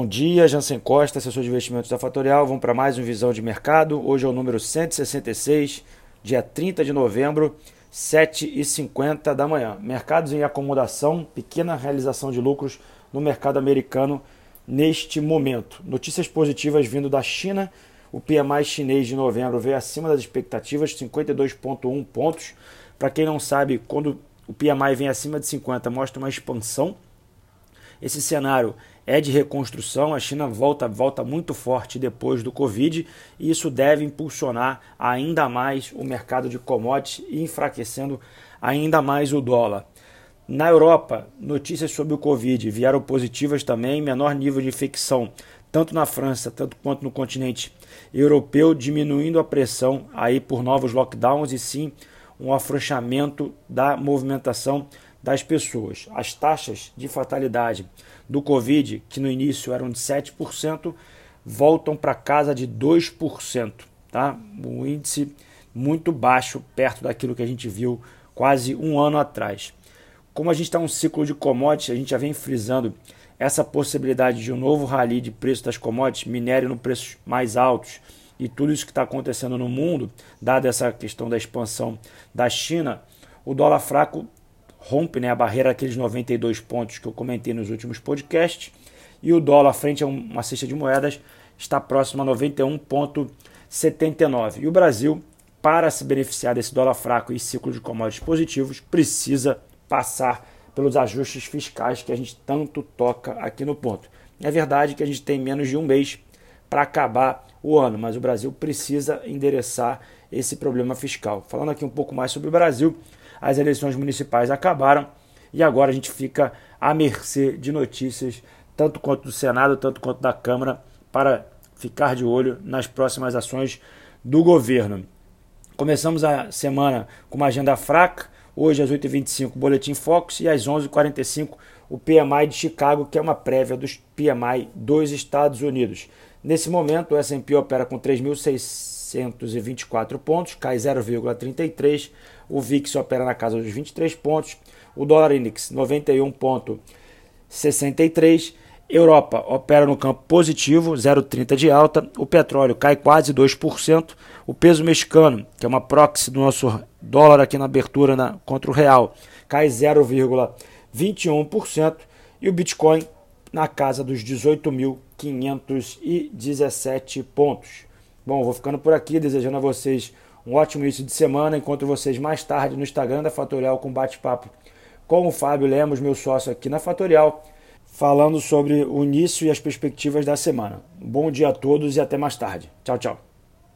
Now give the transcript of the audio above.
bom dia. Jansen Costa, assessor de investimentos da Fatorial. Vamos para mais um Visão de Mercado. Hoje é o número 166, dia 30 de novembro, 7h50 da manhã. Mercados em acomodação, pequena realização de lucros no mercado americano neste momento. Notícias positivas vindo da China. O PMI chinês de novembro veio acima das expectativas, 52,1 pontos. Para quem não sabe, quando o PMI vem acima de 50, mostra uma expansão. Esse cenário é de reconstrução, a China volta, volta muito forte depois do Covid e isso deve impulsionar ainda mais o mercado de commodities e enfraquecendo ainda mais o dólar. Na Europa, notícias sobre o Covid vieram positivas também, menor nível de infecção, tanto na França, tanto quanto no continente europeu, diminuindo a pressão aí por novos lockdowns e sim um afrouxamento da movimentação das pessoas. As taxas de fatalidade do Covid, que no início eram de 7%, voltam para casa de 2%. Tá? Um índice muito baixo, perto daquilo que a gente viu quase um ano atrás. Como a gente está um ciclo de commodities, a gente já vem frisando essa possibilidade de um novo rally de preço das commodities, minério no preços mais altos e tudo isso que está acontecendo no mundo, dada essa questão da expansão da China, o dólar fraco rompe né, a barreira daqueles 92 pontos que eu comentei nos últimos podcasts e o dólar frente a uma cesta de moedas está próximo a 91,79. E o Brasil, para se beneficiar desse dólar fraco e ciclo de commodities positivos, precisa passar pelos ajustes fiscais que a gente tanto toca aqui no ponto. É verdade que a gente tem menos de um mês para acabar o ano, mas o Brasil precisa endereçar esse problema fiscal. Falando aqui um pouco mais sobre o Brasil, as eleições municipais acabaram e agora a gente fica à mercê de notícias, tanto quanto do Senado, tanto quanto da Câmara, para ficar de olho nas próximas ações do governo. Começamos a semana com uma agenda fraca. Hoje, às 8h25, Boletim Focus e às 11h45, o PMI de Chicago, que é uma prévia dos PMI dos Estados Unidos. Nesse momento, o S&P opera com 3.624 pontos, cai 0,33 o VIX opera na casa dos 23 pontos, o dólar index 91,63, Europa opera no campo positivo, 0,30 de alta, o petróleo cai quase 2%, o peso mexicano, que é uma proxy do nosso dólar aqui na abertura na, contra o real, cai 0,21% e o Bitcoin na casa dos 18.517 pontos. Bom, vou ficando por aqui, desejando a vocês um ótimo início de semana. Encontro vocês mais tarde no Instagram da Fatorial com bate-papo com o Fábio Lemos, meu sócio aqui na Fatorial, falando sobre o início e as perspectivas da semana. Bom dia a todos e até mais tarde. Tchau, tchau.